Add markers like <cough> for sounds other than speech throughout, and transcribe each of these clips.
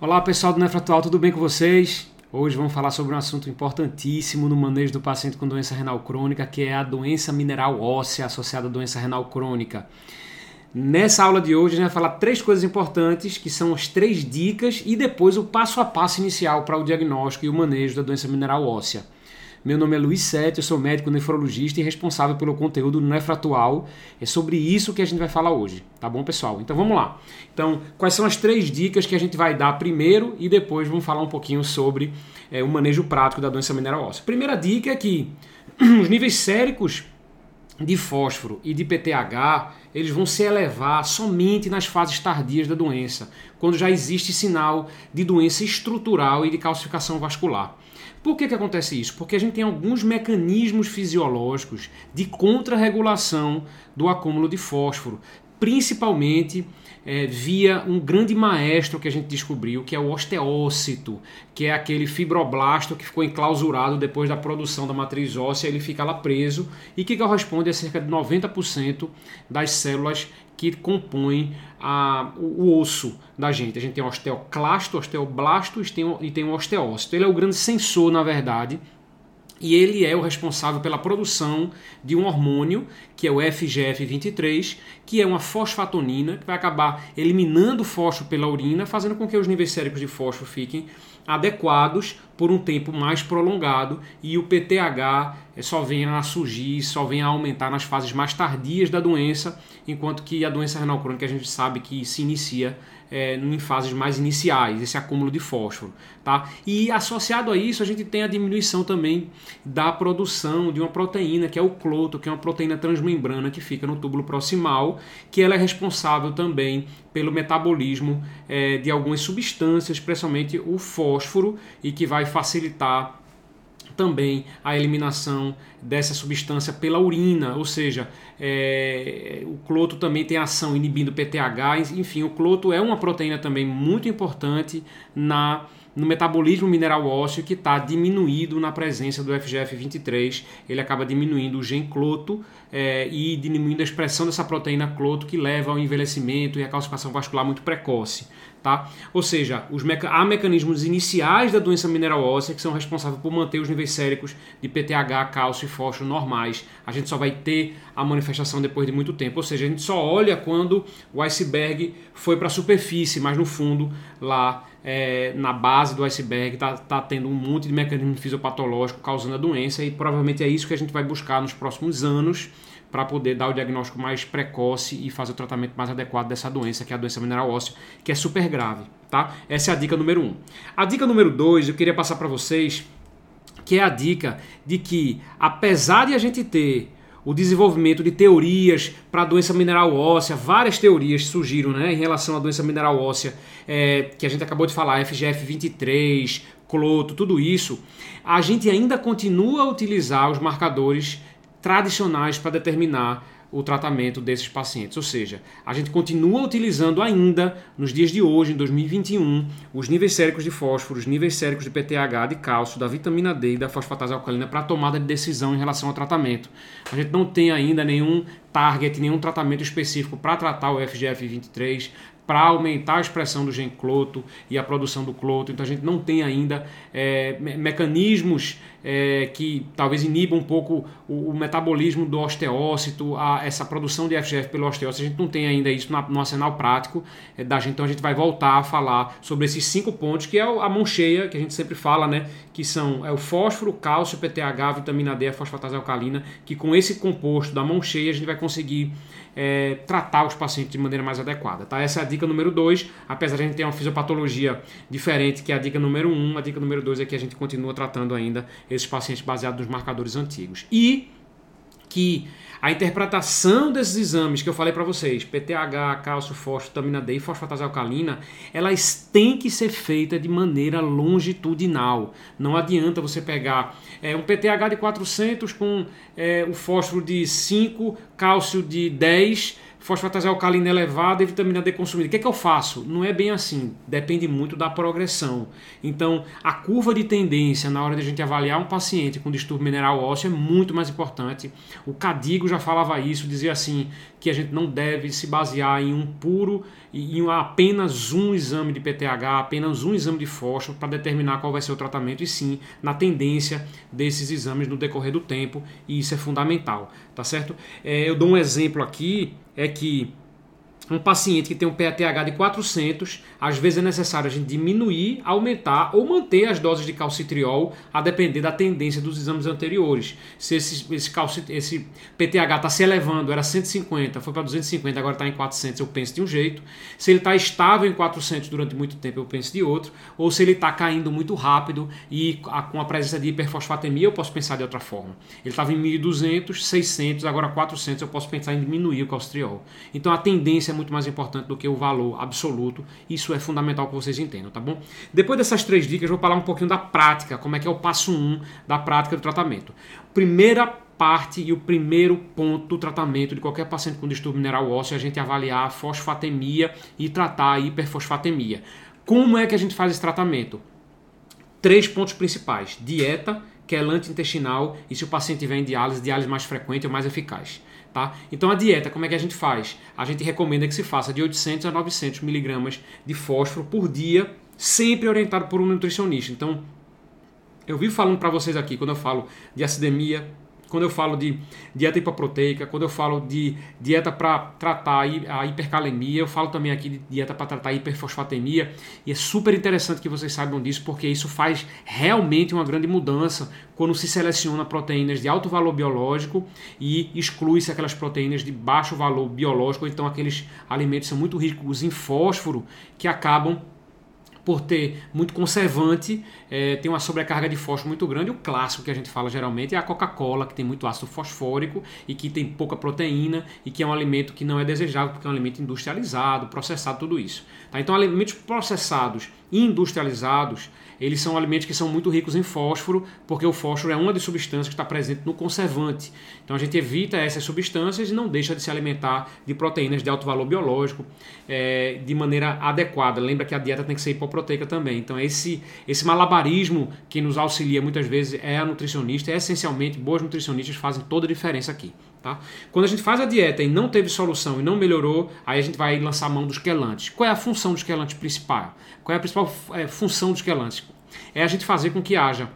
Olá pessoal do Nefratual, tudo bem com vocês? Hoje vamos falar sobre um assunto importantíssimo no manejo do paciente com doença renal crônica, que é a doença mineral óssea associada à doença renal crônica. Nessa aula de hoje a gente vai falar três coisas importantes, que são as três dicas e depois o passo a passo inicial para o diagnóstico e o manejo da doença mineral óssea. Meu nome é Luiz Sete, eu sou médico nefrologista e responsável pelo conteúdo do Nefratual. É sobre isso que a gente vai falar hoje, tá bom, pessoal? Então vamos lá. Então, quais são as três dicas que a gente vai dar primeiro e depois vamos falar um pouquinho sobre é, o manejo prático da doença mineral óssea. Primeira dica é que <clears throat> os níveis séricos de fósforo e de PTH, eles vão se elevar somente nas fases tardias da doença, quando já existe sinal de doença estrutural e de calcificação vascular. Por que, que acontece isso? Porque a gente tem alguns mecanismos fisiológicos de contrarregulação do acúmulo de fósforo, principalmente é, via um grande maestro que a gente descobriu, que é o osteócito, que é aquele fibroblasto que ficou enclausurado depois da produção da matriz óssea, ele fica lá preso e que corresponde a cerca de 90% das células que compõem a, o, o, osso da gente. A gente tem osteoclasto, osteoblasto e tem, e tem o osteócito. Ele é o grande sensor, na verdade, e ele é o responsável pela produção de um hormônio, que é o FGF23, que é uma fosfatonina, que vai acabar eliminando fósforo pela urina, fazendo com que os níveis séricos de fósforo fiquem adequados por um tempo mais prolongado e o PTH só venha a surgir, só venha a aumentar nas fases mais tardias da doença, enquanto que a doença renal crônica a gente sabe que se inicia é, em fases mais iniciais, esse acúmulo de fósforo. Tá? E associado a isso, a gente tem a diminuição também da produção de uma proteína, que é o cloto, que é uma proteína transmembrana que fica no túbulo proximal, que ela é responsável também pelo metabolismo é, de algumas substâncias, especialmente o fósforo, e que vai facilitar também a eliminação dessa substância pela urina, ou seja, é, o cloto também tem ação inibindo PTH, enfim, o cloto é uma proteína também muito importante na no metabolismo mineral ósseo que está diminuído na presença do FGF23. Ele acaba diminuindo o gen cloto é, e diminuindo a expressão dessa proteína cloto que leva ao envelhecimento e à calcificação vascular muito precoce. Tá? Ou seja, os meca há mecanismos iniciais da doença mineral óssea que são responsáveis por manter os níveis séricos de PTH, cálcio e fósforo normais. A gente só vai ter a manifestação depois de muito tempo. Ou seja, a gente só olha quando o iceberg foi para a superfície, mas no fundo, lá é, na base do iceberg, está tá tendo um monte de mecanismo fisiopatológico causando a doença e provavelmente é isso que a gente vai buscar nos próximos anos para poder dar o diagnóstico mais precoce e fazer o tratamento mais adequado dessa doença, que é a doença mineral óssea, que é super grave, tá? Essa é a dica número um. A dica número dois, eu queria passar para vocês, que é a dica de que, apesar de a gente ter o desenvolvimento de teorias para a doença mineral óssea, várias teorias surgiram né, em relação à doença mineral óssea, é, que a gente acabou de falar, FGF23, cloto, tudo isso, a gente ainda continua a utilizar os marcadores tradicionais para determinar o tratamento desses pacientes. Ou seja, a gente continua utilizando ainda, nos dias de hoje, em 2021, os níveis séricos de fósforo, os níveis séricos de PTH, de cálcio, da vitamina D e da fosfatase alcalina para tomada de decisão em relação ao tratamento. A gente não tem ainda nenhum target, nenhum tratamento específico para tratar o FGF23, para aumentar a expressão do gen cloto e a produção do cloto. Então a gente não tem ainda é, mecanismos é, que talvez inibam um pouco o, o, metabolismo do osteócito, a, essa produção de FGF pelo osteócito. A gente não tem ainda isso na, no arsenal prático é, da gente. Então a gente vai voltar a falar sobre esses cinco pontos, que é a mão cheia, que a gente sempre fala, né? Que são é o fósforo, cálcio, PTH, vitamina D, a fosfatase alcalina, que com esse composto da mão cheia a gente vai conseguir é, tratar os pacientes de maneira mais adequada. Tá? Essa é a dica número 2, apesar de a gente ter uma fisiopatologia diferente que é a dica número 1, um, a dica número 2 é que a gente continua tratando ainda esses pacientes baseados nos marcadores antigos. E que a interpretação desses exames que eu falei para vocês, PTH, cálcio, fósforo, vitamina D e fosfatase alcalina, elas têm que ser feitas de maneira longitudinal. Não adianta você pegar é, um PTH de 400 com é, o fósforo de 5, cálcio de 10 fosfatase alcalina elevada e vitamina D consumida. O que, é que eu faço? Não é bem assim, depende muito da progressão. Então, a curva de tendência na hora de a gente avaliar um paciente com distúrbio mineral ósseo é muito mais importante. O Cadigo já falava isso, dizia assim que a gente não deve se basear em um puro em apenas um exame de PTH, apenas um exame de fósforo para determinar qual vai ser o tratamento e sim na tendência desses exames no decorrer do tempo e isso é fundamental, tá certo? É, eu dou um exemplo aqui é que um paciente que tem um PATH de 400, às vezes é necessário a gente diminuir, aumentar ou manter as doses de calcitriol a depender da tendência dos exames anteriores. Se esse, esse, calcit, esse PTH está se elevando, era 150, foi para 250, agora está em 400, eu penso de um jeito. Se ele está estável em 400 durante muito tempo, eu penso de outro. Ou se ele está caindo muito rápido e a, com a presença de hiperfosfatemia, eu posso pensar de outra forma. Ele estava em 1200, 600, agora 400, eu posso pensar em diminuir o calcitriol. Então a tendência é muito mais importante do que o valor absoluto. Isso é fundamental que vocês entendam, tá bom? Depois dessas três dicas, eu vou falar um pouquinho da prática, como é que é o passo 1 um da prática do tratamento. Primeira parte e o primeiro ponto do tratamento de qualquer paciente com distúrbio mineral ósseo é a gente avaliar a fosfatemia e tratar a hiperfosfatemia. Como é que a gente faz esse tratamento? Três pontos principais: dieta, quelante intestinal e se o paciente tiver em diálise, diálise mais frequente ou mais eficaz. Tá? Então a dieta, como é que a gente faz? A gente recomenda que se faça de 800 a 900 miligramas de fósforo por dia, sempre orientado por um nutricionista. Então, eu vivo falando para vocês aqui, quando eu falo de acidemia, quando eu falo de dieta hipoproteica, quando eu falo de dieta para tratar a hipercalemia, eu falo também aqui de dieta para tratar a hiperfosfatemia. E é super interessante que vocês saibam disso, porque isso faz realmente uma grande mudança quando se seleciona proteínas de alto valor biológico e exclui-se aquelas proteínas de baixo valor biológico, então aqueles alimentos são muito ricos em fósforo que acabam por ter muito conservante, é, tem uma sobrecarga de fósforo muito grande. O clássico que a gente fala geralmente é a Coca-Cola, que tem muito ácido fosfórico e que tem pouca proteína e que é um alimento que não é desejável porque é um alimento industrializado, processado, tudo isso. Tá? Então, alimentos processados e industrializados eles são alimentos que são muito ricos em fósforo, porque o fósforo é uma das substâncias que está presente no conservante. Então a gente evita essas substâncias e não deixa de se alimentar de proteínas de alto valor biológico é, de maneira adequada. Lembra que a dieta tem que ser hipoproteica também. Então esse, esse malabarismo que nos auxilia muitas vezes é a nutricionista, é essencialmente boas nutricionistas fazem toda a diferença aqui. Tá? Quando a gente faz a dieta e não teve solução e não melhorou, aí a gente vai lançar mão dos quelantes. Qual é a função dos quelantes principal? Qual é a principal é, função dos quelantes? É a gente fazer com que haja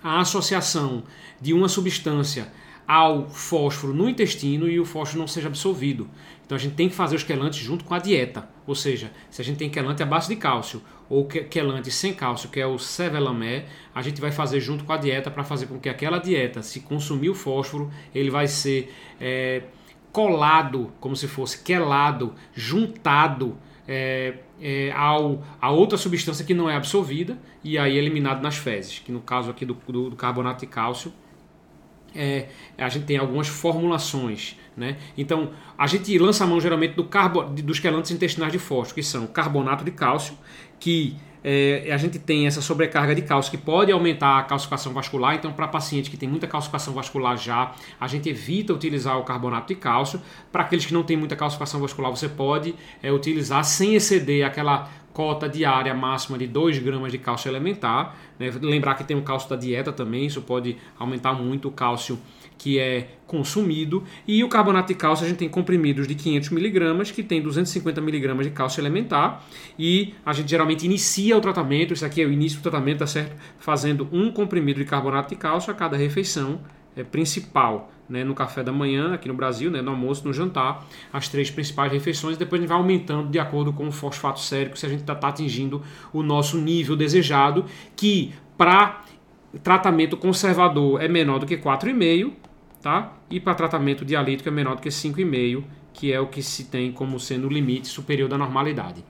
a associação de uma substância ao fósforo no intestino e o fósforo não seja absorvido. Então a gente tem que fazer os quelantes junto com a dieta. Ou seja, se a gente tem quelante à base de cálcio ou quelante sem cálcio, que é o cevelamé, a gente vai fazer junto com a dieta para fazer com que aquela dieta, se consumir o fósforo, ele vai ser é, colado, como se fosse quelado, juntado é, é, ao, a outra substância que não é absorvida e aí eliminado nas fezes, que no caso aqui do, do, do carbonato de cálcio é, a gente tem algumas formulações. Né? Então, a gente lança a mão geralmente do carbo, dos quelantes intestinais de fósforo, que são carbonato de cálcio, que é, a gente tem essa sobrecarga de cálcio que pode aumentar a calcificação vascular. Então, para paciente que tem muita calcificação vascular já, a gente evita utilizar o carbonato de cálcio. Para aqueles que não têm muita calcificação vascular, você pode é, utilizar sem exceder aquela cota diária máxima de 2 gramas de cálcio elementar. Né? Lembrar que tem o cálcio da dieta também, isso pode aumentar muito o cálcio que é consumido. E o carbonato de cálcio a gente tem comprimidos de 500 miligramas, que tem 250 miligramas de cálcio elementar. E a gente geralmente inicia o tratamento, isso aqui é o início do tratamento, tá certo? Fazendo um comprimido de carbonato de cálcio a cada refeição é, principal né, no café da manhã aqui no Brasil, né, no almoço, no jantar, as três principais refeições. Depois a gente vai aumentando de acordo com o fosfato sérico, se a gente está tá atingindo o nosso nível desejado, que para tratamento conservador é menor do que 4,5, tá? E para tratamento dialítico é menor do que 5,5, que é o que se tem como sendo o limite superior da normalidade.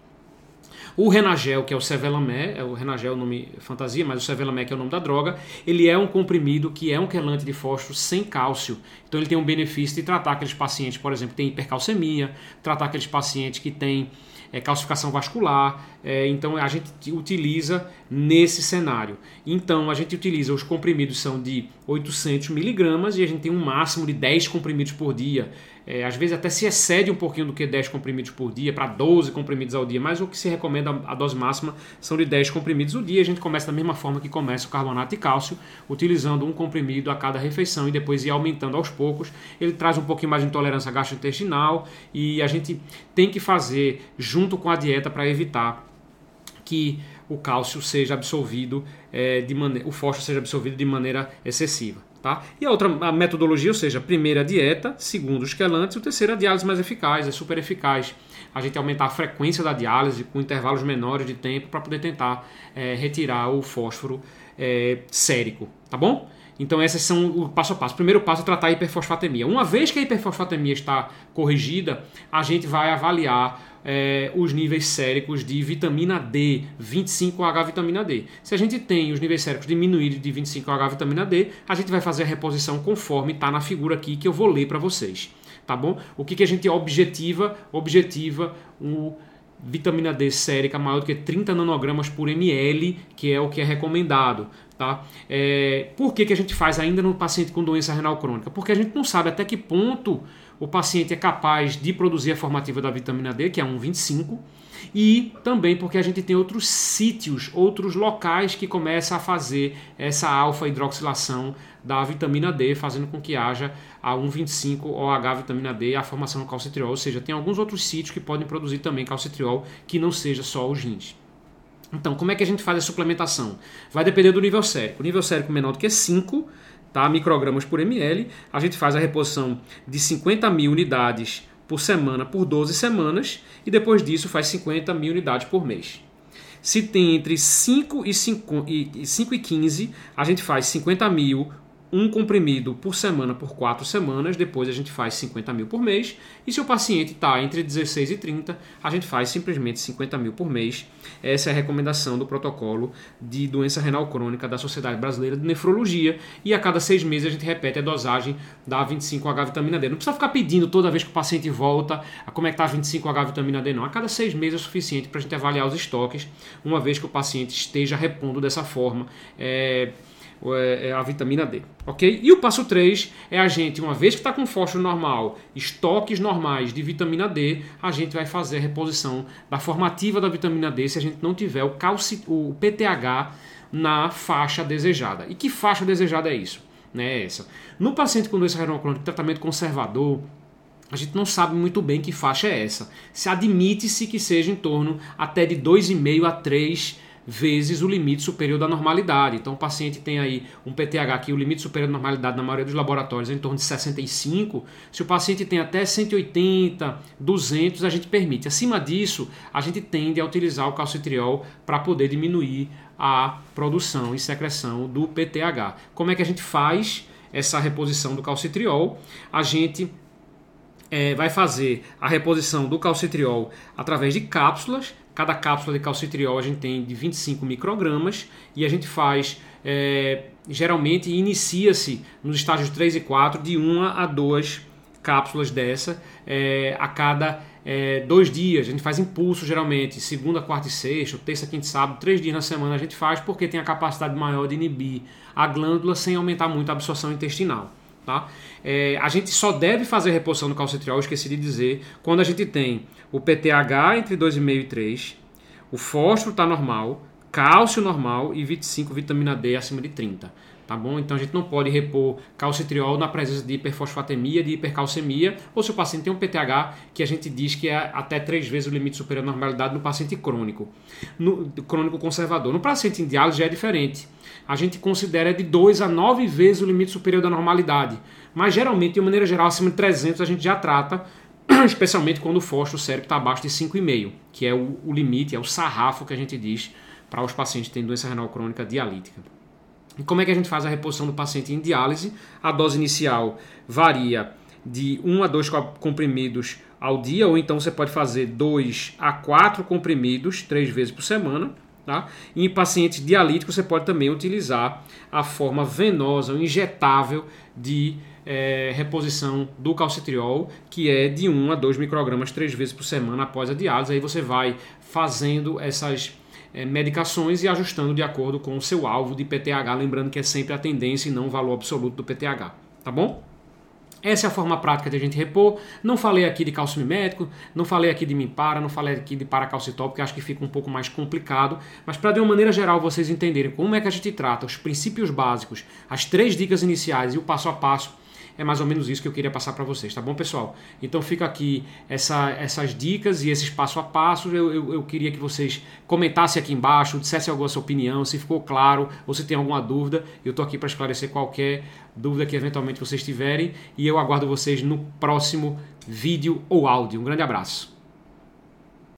O Renagel, que é o Cevelamé, é o Renagel é o nome fantasia, mas o Cevelamé que é o nome da droga, ele é um comprimido que é um quelante de fósforo sem cálcio. Então ele tem um benefício de tratar aqueles pacientes, por exemplo, que têm hipercalcemia, tratar aqueles pacientes que têm é, calcificação vascular. É, então a gente utiliza nesse cenário. Então a gente utiliza, os comprimidos são de 800 miligramas e a gente tem um máximo de 10 comprimidos por dia. é, às vezes até se excede um pouquinho do que 10 comprimidos por dia, para 12 comprimidos ao dia, mas o que se recomenda, a dose máxima, são de 10 comprimidos ao dia. A gente começa da mesma forma que começa o carbonato de cálcio, utilizando um comprimido a cada refeição e depois ir aumentando aos poucos. Ele traz um pouquinho mais de intolerância gastrointestinal e a gente tem que fazer junto com a dieta para evitar que o cálcio seja absorvido é, de maneira, o fósforo seja absorvido de maneira excessiva. Tá? E a outra a metodologia, ou seja, primeira a dieta, segundo os quelantes, o terceiro a diálise mais eficaz, é super eficaz. A gente aumentar a frequência da diálise com intervalos menores de tempo para poder tentar é, retirar o fósforo é, sérico, tá bom? Então esses são o passo a passo. O primeiro passo é tratar a hiperfosfatemia. Uma vez que a hiperfosfatemia está corrigida, a gente vai avaliar é, os níveis séricos de vitamina D, 25H vitamina D. Se a gente tem os níveis séricos diminuídos de 25H vitamina D, a gente vai fazer a reposição conforme está na figura aqui que eu vou ler para vocês. Tá bom? O que, que a gente objetiva? Objetiva o vitamina D sérica maior do que 30 nanogramas por ml, que é o que é recomendado. Tá? É, por que, que a gente faz ainda no paciente com doença renal crônica? Porque a gente não sabe até que ponto o paciente é capaz de produzir a formativa da vitamina D, que é 1,25, e também porque a gente tem outros sítios, outros locais que começam a fazer essa alfa-hidroxilação da vitamina D, fazendo com que haja a 1,25 OH vitamina D a formação do calcitriol, ou seja, tem alguns outros sítios que podem produzir também calcitriol que não seja só os rins. Então, como é que a gente faz a suplementação? Vai depender do nível sérico. O nível sérico menor do que 5, tá? microgramas por ml, a gente faz a reposição de 50 mil unidades por semana por 12 semanas e depois disso faz 50 mil unidades por mês. Se tem entre 5 e, 5 e 5 e 15, a gente faz 50 mil um comprimido por semana por quatro semanas, depois a gente faz 50 mil por mês. E se o paciente está entre 16 e 30, a gente faz simplesmente 50 mil por mês. Essa é a recomendação do protocolo de doença renal crônica da Sociedade Brasileira de Nefrologia. E a cada seis meses a gente repete a dosagem da 25H vitamina D. Não precisa ficar pedindo toda vez que o paciente volta a como é que está a 25H vitamina D, não. A cada seis meses é suficiente para a gente avaliar os estoques, uma vez que o paciente esteja repondo dessa forma. É a vitamina D, ok? E o passo 3 é a gente, uma vez que está com fósforo normal, estoques normais de vitamina D, a gente vai fazer a reposição da formativa da vitamina D se a gente não tiver o, calci, o PTH na faixa desejada. E que faixa desejada é isso? Né, é essa. No paciente com doença renal crônica, tratamento conservador, a gente não sabe muito bem que faixa é essa. Se admite-se que seja em torno até de 2,5 a 3 vezes o limite superior da normalidade. Então o paciente tem aí um PTH que o limite superior da normalidade na maioria dos laboratórios é em torno de 65. Se o paciente tem até 180, 200, a gente permite. Acima disso, a gente tende a utilizar o calcitriol para poder diminuir a produção e secreção do PTH. Como é que a gente faz essa reposição do calcitriol? A gente é, vai fazer a reposição do calcitriol através de cápsulas Cada cápsula de calcitriol a gente tem de 25 microgramas e a gente faz, é, geralmente inicia-se nos estágios 3 e 4 de 1 a 2 cápsulas dessa é, a cada é, dois dias. A gente faz impulso geralmente, segunda, quarta e sexta, terça, quinta e sábado, três dias na semana a gente faz porque tem a capacidade maior de inibir a glândula sem aumentar muito a absorção intestinal. Tá? É, a gente só deve fazer reposição do calcitriol, esqueci de dizer, quando a gente tem o PTH entre 2,5 e 3, o fósforo está normal, cálcio normal e 25 vitamina D acima de 30. Tá bom? Então a gente não pode repor calcitriol na presença de hiperfosfatemia, de hipercalcemia, ou se o paciente tem um PTH que a gente diz que é até três vezes o limite superior à normalidade no paciente crônico, no crônico conservador. No paciente em diálise já é diferente a gente considera de 2 a 9 vezes o limite superior da normalidade. Mas geralmente, de maneira geral, acima de 300 a gente já trata, <clears throat> especialmente quando o fósforo cérebro está abaixo de 5,5, que é o, o, limite, é o sarrafo que a gente diz para os pacientes que têm doença renal crônica dialítica. E como é que a gente faz a reposição do paciente em diálise? A dose inicial varia de 1 a 2 comprimidos ao dia, ou então você pode fazer 2 a 4 comprimidos três vezes por semana. Tá? E em pacientes dialíticos você pode também utilizar a forma venosa ou injetável de é, reposição do calcitriol, que é de 1 a 2 microgramas três vezes por semana após a diálise. Aí você vai fazendo essas é, medicações e ajustando de acordo com o seu alvo de PTH, lembrando que é sempre a tendência e não o valor absoluto do PTH, tá bom? Essa é a forma prática de a gente repor. Não falei aqui de cálcio mimético, não falei aqui de Mimpara, não falei aqui de paracalcitol, porque acho que fica um pouco mais complicado. Mas para de uma maneira geral vocês entenderem como é que a gente trata os princípios básicos, as três dicas iniciais e o passo a passo, é mais ou menos isso que eu queria passar para vocês, tá bom, pessoal? Então fica aqui essa, essas dicas e esses passo a passo. Eu, eu, eu, queria que vocês comentassem aqui embaixo, dissessem alguma sua opinião, se ficou claro ou se tem alguma dúvida. Eu estou aqui para esclarecer qualquer dúvida que eventualmente vocês tiverem e eu aguardo vocês no próximo vídeo ou áudio. Um grande abraço.